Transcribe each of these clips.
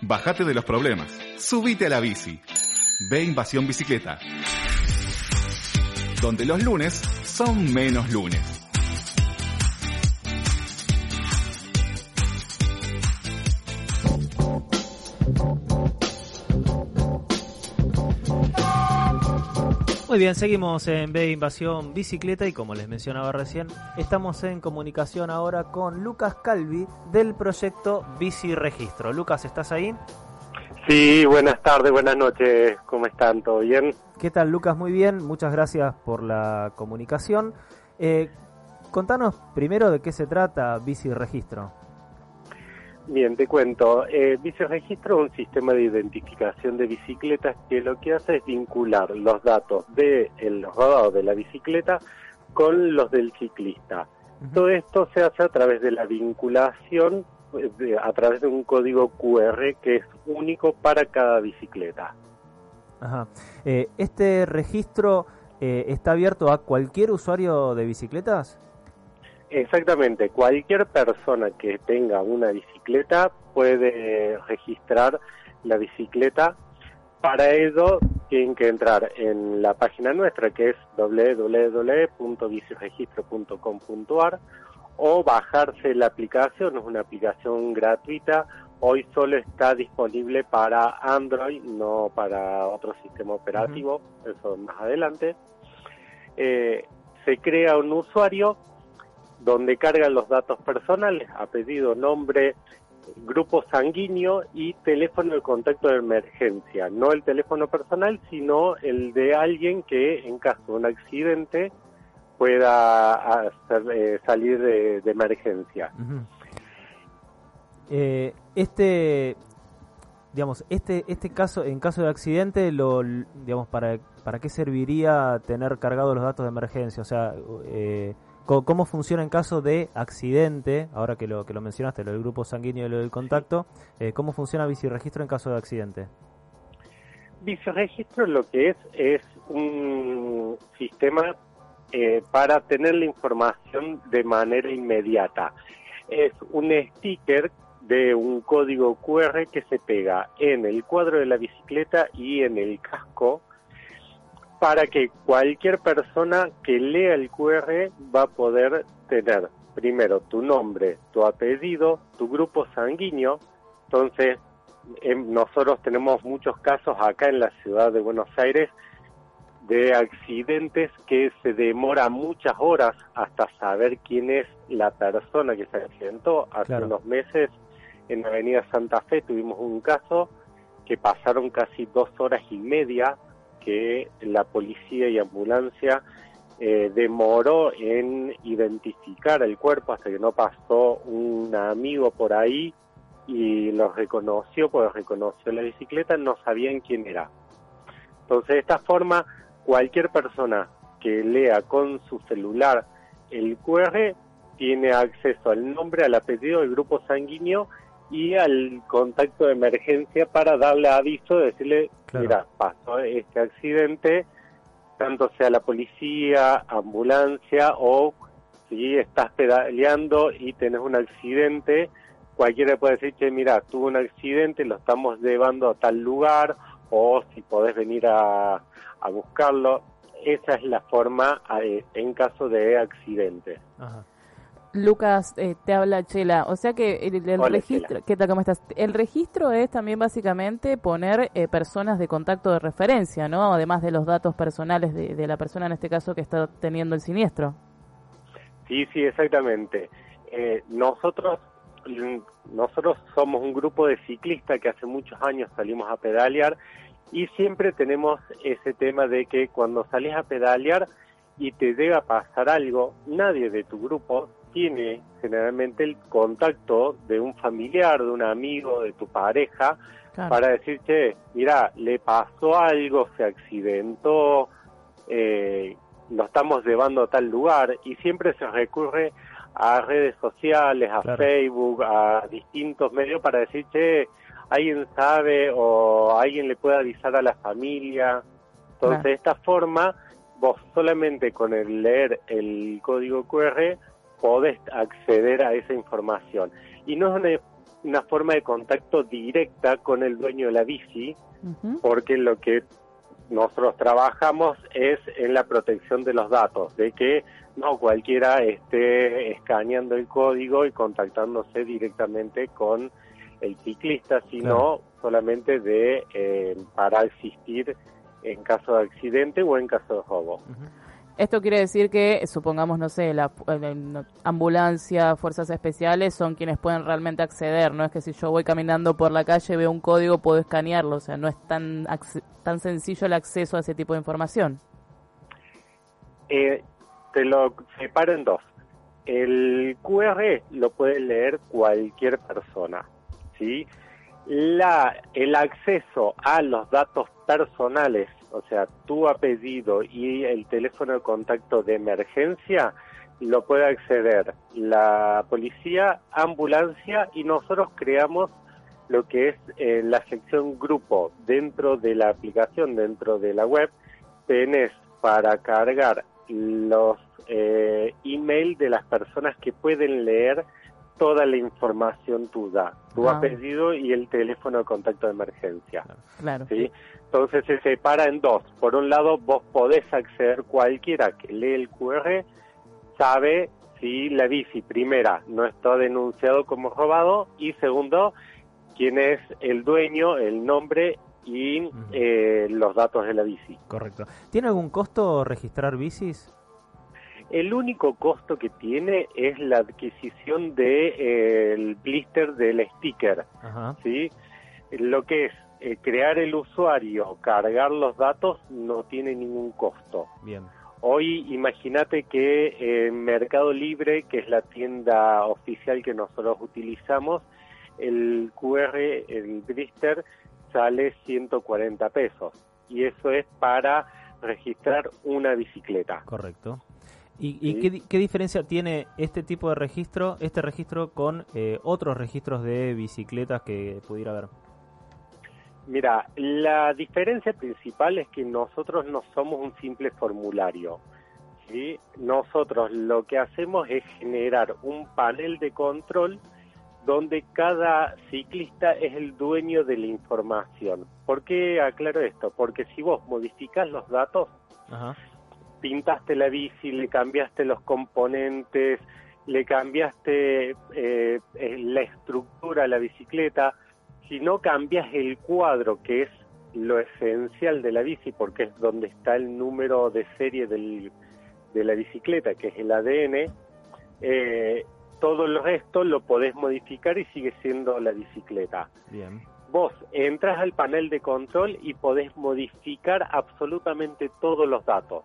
Bájate de los problemas. Subite a la bici. Ve Invasión Bicicleta. Donde los lunes son menos lunes. Muy bien, seguimos en B Invasión Bicicleta y como les mencionaba recién, estamos en comunicación ahora con Lucas Calvi del proyecto Bici Registro. Lucas, ¿estás ahí? Sí, buenas tardes, buenas noches, ¿cómo están? ¿Todo bien? ¿Qué tal, Lucas? Muy bien, muchas gracias por la comunicación. Eh, contanos primero de qué se trata Bici Registro. Bien, te cuento. Eh, Biciregistro es un sistema de identificación de bicicletas que lo que hace es vincular los datos de los rodados de la bicicleta con los del ciclista. Todo esto se hace a través de la vinculación, eh, a través de un código QR que es único para cada bicicleta. Ajá. Eh, ¿Este registro eh, está abierto a cualquier usuario de bicicletas? Exactamente, cualquier persona que tenga una bicicleta puede registrar la bicicleta. Para ello tienen que entrar en la página nuestra que es www.biciregistro.com.ar o bajarse la aplicación, es una aplicación gratuita. Hoy solo está disponible para Android, no para otro sistema operativo, eso más adelante. Eh, se crea un usuario donde cargan los datos personales, apellido, nombre, grupo sanguíneo y teléfono de contacto de emergencia. No el teléfono personal, sino el de alguien que en caso de un accidente pueda eh, salir de, emergencia. Eh, este, digamos, este, este caso, en caso de accidente, lo, digamos, para, ¿para qué serviría tener cargados los datos de emergencia? O sea, eh, ¿Cómo funciona en caso de accidente? Ahora que lo que lo mencionaste, lo del grupo sanguíneo y lo del contacto, eh, ¿cómo funciona Biciregistro en caso de accidente? Biciregistro lo que es es un sistema eh, para tener la información de manera inmediata. Es un sticker de un código QR que se pega en el cuadro de la bicicleta y en el casco para que cualquier persona que lea el QR va a poder tener primero tu nombre, tu apellido, tu grupo sanguíneo. Entonces, em, nosotros tenemos muchos casos acá en la ciudad de Buenos Aires de accidentes que se demora muchas horas hasta saber quién es la persona que se accidentó. Hace unos meses en Avenida Santa Fe tuvimos un caso que pasaron casi dos horas y media que la policía y ambulancia eh, demoró en identificar el cuerpo hasta que no pasó un amigo por ahí y lo reconoció, pues reconoció la bicicleta, no sabían quién era. Entonces, de esta forma, cualquier persona que lea con su celular el QR tiene acceso al nombre, al apellido, al grupo sanguíneo y al contacto de emergencia para darle aviso, decirle, mira, pasó este accidente, tanto sea la policía, ambulancia o si estás pedaleando y tenés un accidente, cualquiera puede decir, que mira, tuvo un accidente, lo estamos llevando a tal lugar o si podés venir a, a buscarlo. Esa es la forma eh, en caso de accidente. Ajá. Lucas, eh, te habla Chela. O sea que el, registro, ¿qué tal? ¿Cómo estás? El registro es también básicamente poner eh, personas de contacto de referencia, ¿no? Además de los datos personales de, la persona en este caso que está teniendo el siniestro. Sí, sí, exactamente. Eh, nosotros, nosotros somos un grupo de ciclistas que hace muchos años salimos a pedalear y siempre tenemos ese tema de que cuando salís a pedalear y te llega a pasar algo, nadie de tu grupo tiene generalmente el contacto de un familiar, de un amigo, de tu pareja, para decirte, mira, le pasó algo, se accidentó, eh, lo estamos llevando a tal lugar y siempre se recurre a redes sociales, a Facebook, a distintos medios para decir, che, alguien sabe o alguien le puede avisar a la familia. Entonces, de esta forma, vos solamente con el leer el código QR podés acceder a esa información. Y no es una una forma de contacto directa con el dueño de la bici, porque lo que nosotros trabajamos es en la protección de los datos, de que no cualquiera esté escaneando el código y contactándose directamente con el ciclista, sino solamente de eh, para asistir en caso de accidente o en caso de robo. Esto quiere decir que, supongamos, no sé, la, ambulancia, fuerzas especiales son quienes pueden realmente acceder, no es que si yo voy caminando por la calle, veo un código, puedo escanearlo, o sea, no es tan, tan sencillo el acceso a ese tipo de información. Eh, te lo separo en dos. El QR lo puede leer cualquier persona, ¿sí? La, el acceso a los datos personales o sea, tu apellido y el teléfono de contacto de emergencia, lo puede acceder la policía, ambulancia y nosotros creamos lo que es eh, la sección grupo dentro de la aplicación, dentro de la web, tenés para cargar los eh, email de las personas que pueden leer toda la información tuya, tu ah. apellido y el teléfono de contacto de emergencia. Claro. ¿sí? Entonces se separa en dos. Por un lado, vos podés acceder cualquiera que lee el QR, sabe si la bici, primera, no está denunciado como robado y segundo, quién es el dueño, el nombre y eh, los datos de la bici. Correcto. ¿Tiene algún costo registrar bicis? El único costo que tiene es la adquisición de eh, blister del sticker, ¿sí? Lo que es eh, crear el usuario, cargar los datos no tiene ningún costo. Bien. Hoy imagínate que en Mercado Libre, que es la tienda oficial que nosotros utilizamos, el QR, el blister, sale 140 pesos. Y eso es para registrar una bicicleta. Correcto. ¿Y, qué, diferencia tiene este tipo de registro, este registro con eh, otros registros de bicicletas que pudiera haber? Mira, la diferencia principal es que nosotros no somos un simple formulario. ¿sí? Nosotros lo que hacemos es generar un panel de control donde cada ciclista es el dueño de la información. ¿Por qué aclaro esto? Porque si vos modificas los datos, pintaste la bici, le cambiaste los componentes, le cambiaste eh, eh, la estructura a la bicicleta, si no cambias el cuadro, que es lo esencial de la bici, porque es donde está el número de serie del, de la bicicleta, que es el ADN, eh, todo el resto lo podés modificar y sigue siendo la bicicleta. Bien. Vos entras al panel de control y podés modificar absolutamente todos los datos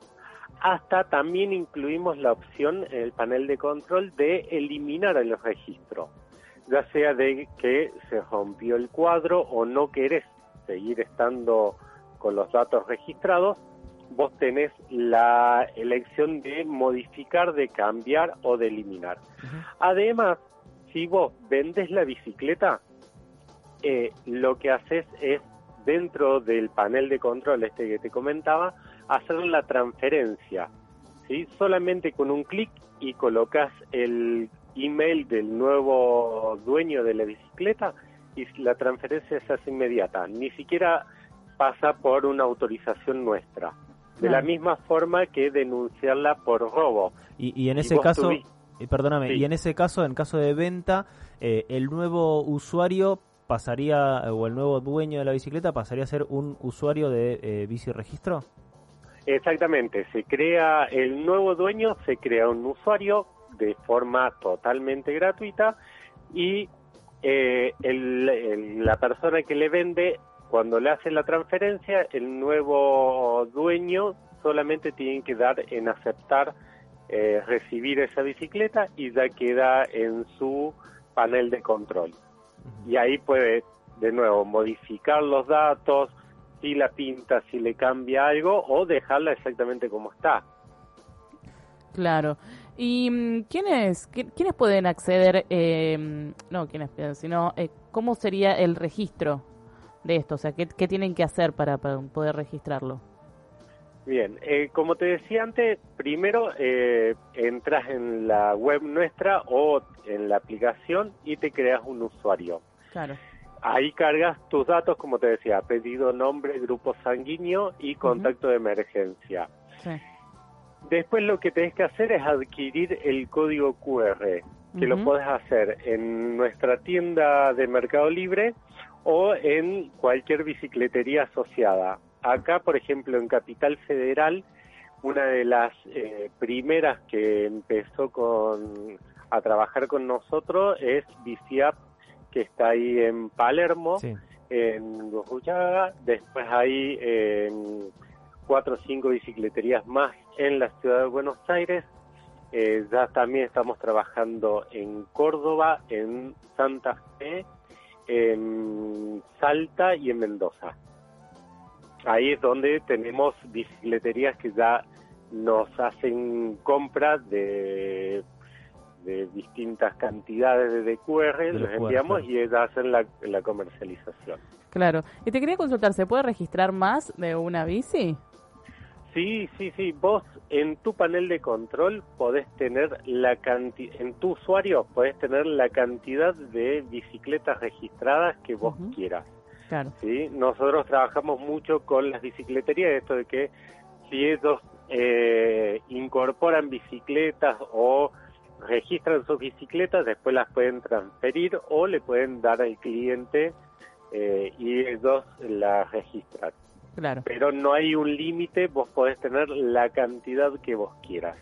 hasta también incluimos la opción en el panel de control de eliminar el registro, ya sea de que se rompió el cuadro o no querés seguir estando con los datos registrados, vos tenés la elección de modificar, de cambiar o de eliminar. Además, si vos vendes la bicicleta, eh, lo que haces es dentro del panel de control este que te comentaba, hacer la transferencia. ¿sí? Solamente con un clic y colocas el email del nuevo dueño de la bicicleta y la transferencia se hace inmediata. Ni siquiera pasa por una autorización nuestra. De la misma forma que denunciarla por robo. Y, en ese caso, eh, perdóname, y en ese caso, en caso de venta, eh, el nuevo usuario pasaría, o el nuevo dueño de la bicicleta pasaría a ser un usuario de eh, bici registro? Exactamente, se crea el nuevo dueño, se crea un usuario de forma totalmente gratuita y eh, la persona que le vende, cuando le hace la transferencia, el nuevo dueño solamente tiene que dar en aceptar eh, recibir esa bicicleta y ya queda en su panel de control. Y ahí puede, de nuevo, modificar los datos, si la pinta, si le cambia algo o dejarla exactamente como está. Claro. ¿Y mm, quiénes, quiénes pueden acceder? Eh, no, quiénes, sino eh, cómo sería el registro de esto, o sea, qué, tienen que hacer para, poder registrarlo. Bien, eh, como te decía antes, primero eh, entras en la web nuestra o en la aplicación y te creas un usuario. Claro. Ahí cargas tus datos, como te decía, pedido, nombre, grupo sanguíneo y contacto de emergencia. Sí. Después lo que tenés que hacer es adquirir el código QR, que lo podés hacer en nuestra tienda de Mercado Libre o en cualquier bicicletería asociada. Acá, por ejemplo, en Capital Federal, una de las eh, primeras que empezó con, a trabajar con nosotros es Biciap, que está ahí en Palermo Sí. en Gurruchaga, después hay eh, cuatro o cinco bicicleterías más en la ciudad de Buenos Aires, Eh, ya también estamos trabajando en Córdoba, en Santa Fe, en Salta y en Mendoza. Ahí es donde tenemos bicicleterías que ya nos hacen compras de, de distintas cantidades de QR, De los enviamos y ellas hacen la, la comercialización. Claro. Y te quería consultar, ¿se puede registrar más de una bici? Sí, sí, sí. Vos en tu panel de control podés tener la cantidad, en tu usuario podés tener la cantidad de bicicletas registradas que vos quieras. Claro. ¿sí? Nosotros trabajamos mucho con las bicicleterías, esto de que si ellos eh, incorporan bicicletas o registran sus bicicletas, después las pueden transferir o le pueden dar al cliente eh, y ellos las registran. Claro. Pero no hay un límite, vos podés tener la cantidad que vos quieras.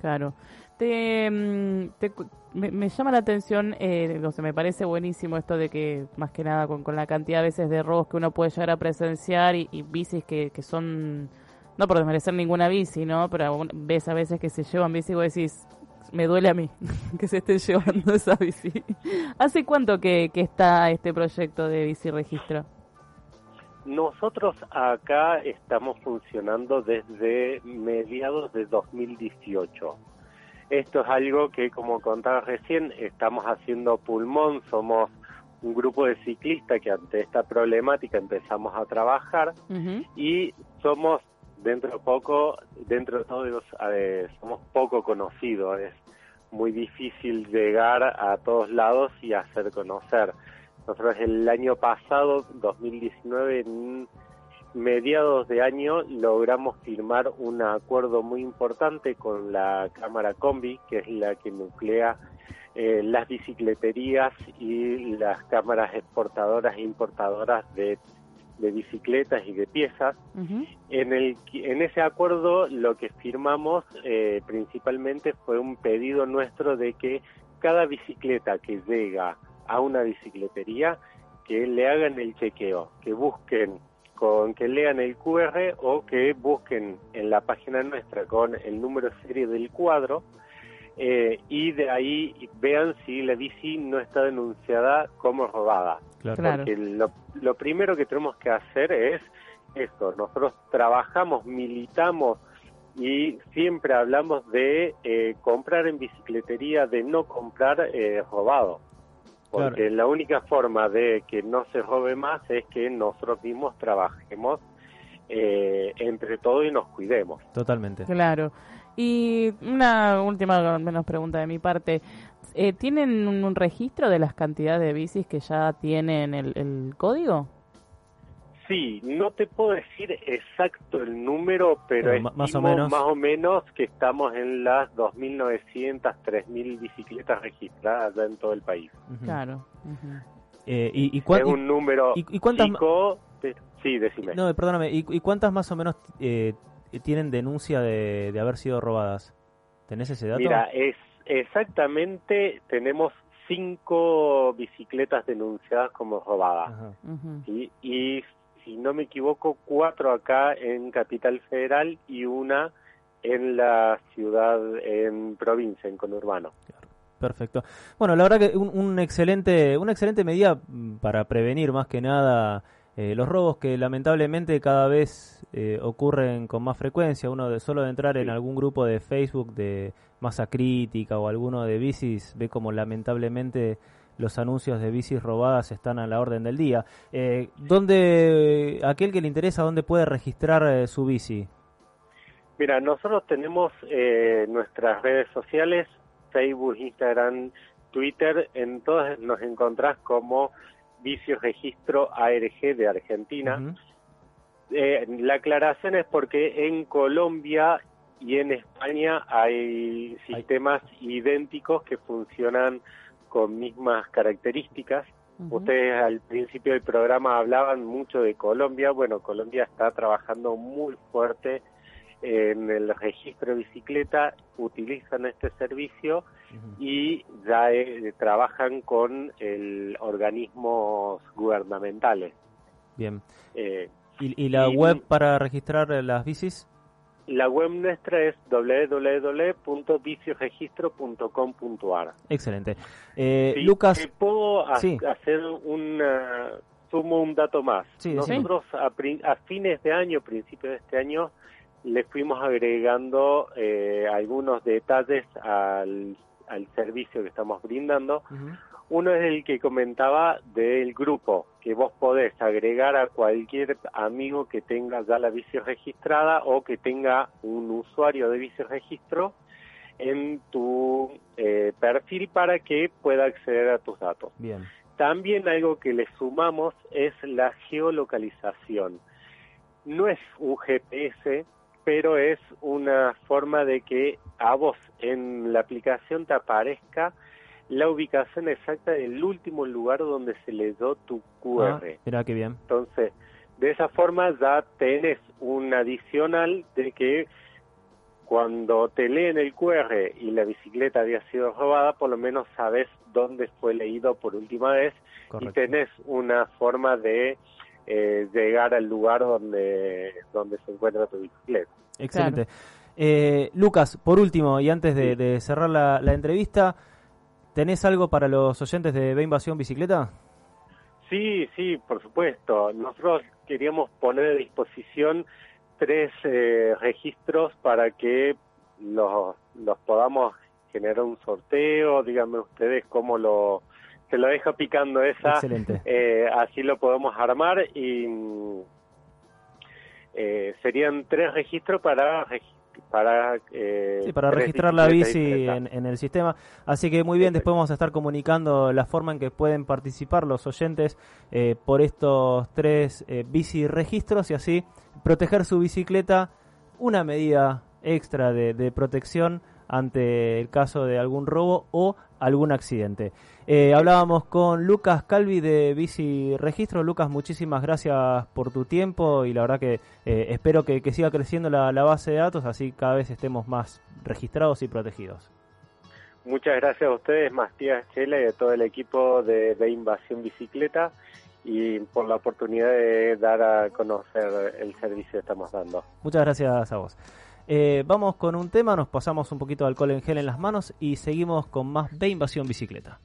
Claro. Te, mm, te me, me llama la atención, eh, o sea, me parece buenísimo esto de que, más que nada, con, con la cantidad a veces de robos que uno puede llegar a presenciar y, y bicis que, que son, no por desmerecer ninguna bici, ¿no? Pero ves a veces que se llevan bici y vos decís, me duele a mí que se esté llevando esa bici. ¿Hace cuánto que, que está este proyecto de bici registro? Nosotros acá estamos funcionando desde mediados de 2018. Esto es algo que, como contaba recién, estamos haciendo pulmón, somos un grupo de ciclistas que ante esta problemática empezamos a trabajar y somos dentro de poco, dentro de todos, eh, somos poco conocidos, es muy difícil llegar a todos lados y hacer conocer. Nosotros el año pasado, 2019, en mediados de año, logramos firmar un acuerdo muy importante con la Cámara Combi, que es la que nuclea eh, las bicicleterías y las cámaras exportadoras e importadoras de, de bicicletas y de piezas. En, el, en ese acuerdo lo que firmamos eh, principalmente fue un pedido nuestro de que cada bicicleta que llega a una bicicletería, que le hagan el chequeo, que busquen con que lean el QR o que busquen en la página nuestra con el número serie del cuadro eh, y de ahí vean si la bici no está denunciada como robada. Claro. Porque lo, lo primero que tenemos que hacer es esto, nosotros trabajamos, militamos y siempre hablamos de eh, comprar en bicicletería, de no comprar eh, robado. Porque la única forma de que no se robe más es que nosotros mismos trabajemos eh, entre todos y nos cuidemos. Totalmente. Claro. Y una última, al menos pregunta de mi parte. Eh, ¿Tienen un, un registro de las cantidades de bicis que ya tienen el, el código? Sí, no te puedo decir exacto el número, pero más o menos. más o menos que estamos en las 2.900, 3.000 bicicletas registradas ya en todo el país. Claro. ujú. Eh, y, y es un número y- y cuántas chico, de- sí, decime. No, perdóname. ¿Y, y cuántas más o menos eh, tienen denuncia de, de haber sido robadas? ¿Tenés ese dato? Mira, es exactamente, tenemos cinco bicicletas denunciadas como robadas. Y si no me equivoco, cuatro acá en Capital Federal y una en la ciudad, en provincia, en conurbano. Perfecto. Bueno, la verdad que un, un excelente, una excelente medida mm, para prevenir más que nada eh, los robos que lamentablemente cada vez eh, ocurren con más frecuencia. Uno de solo de entrar en algún grupo de Facebook de masa crítica o alguno de bicis ve como lamentablemente los anuncios de bicis robadas están a la orden del día. Eh, ¿Dónde aquel que le interesa dónde puede registrar eh, su bici? Mira, nosotros tenemos eh, nuestras redes sociales, Facebook, Instagram, Twitter, en todas nos encontrás como Vicio Registro ARG de Argentina. Eh, la aclaración es porque en Colombia y en España hay sistemas idénticos que funcionan con mismas características. Ustedes al principio del programa hablaban mucho de Colombia. Bueno, Colombia está trabajando muy fuerte en el registro de bicicleta, utilizan este servicio y ya eh, trabajan con el organismos gubernamentales. Bien. Eh, ¿Y, la web para registrar las bicis? La web nuestra es www.vicioregistro.com.ar. Excelente. Eh, Lucas. ¿Puedo hacer un sumo un dato más? Nosotros a, a, fines de año, principios de este año, le fuimos agregando eh, algunos detalles al, al, servicio que estamos brindando. Uno es el que comentaba del grupo, que vos podés agregar a cualquier amigo que tenga ya la vicio registrada o que tenga un usuario de vicio registro en tu eh, perfil para que pueda acceder a tus datos. Bien. También algo que le sumamos es la geolocalización. No es un GPS, pero es una forma de que a vos en la aplicación te aparezca la ubicación exacta del último lugar donde se le dio tu QR. Ah, mira qué bien. Entonces, de esa forma ya tenés un adicional de que cuando te leen el QR y la bicicleta había sido robada, por lo menos sabes dónde fue leído por última vez y tenés una forma de eh, llegar al lugar donde, donde se encuentra tu bicicleta. Excelente. Eh, Lucas, por último, y antes de, cerrar la, la entrevista, ¿Tenés algo para los oyentes de B Invasión Bicicleta? Sí, sí, por supuesto. Nosotros queríamos poner a disposición tres eh, registros para que los, los podamos generar un sorteo. Díganme ustedes cómo lo... Se lo deja picando esa. Excelente. Eh, así lo podemos armar y eh, serían tres registros para para, eh, para registrar la bici en, el sistema. Así que muy bien, después vamos a estar comunicando la forma en que pueden participar los oyentes eh, por estos tres eh, bici registros y así proteger su bicicleta, una medida extra de, de protección ante el caso de algún robo o algún accidente. Eh, hablábamos con Lucas Calvi de Bici Registro. Lucas, muchísimas gracias por tu tiempo y la verdad que eh, espero que, siga creciendo la, base de datos, así cada vez estemos más registrados y protegidos. Muchas gracias a ustedes, Mastías Chela y a todo el equipo de, de Invasión Bicicleta y por la oportunidad de dar a conocer el servicio que estamos dando. Muchas gracias a vos. Eh, vamos con un tema, nos pasamos un poquito de alcohol en gel en las manos y seguimos con más de Invasión Bicicleta.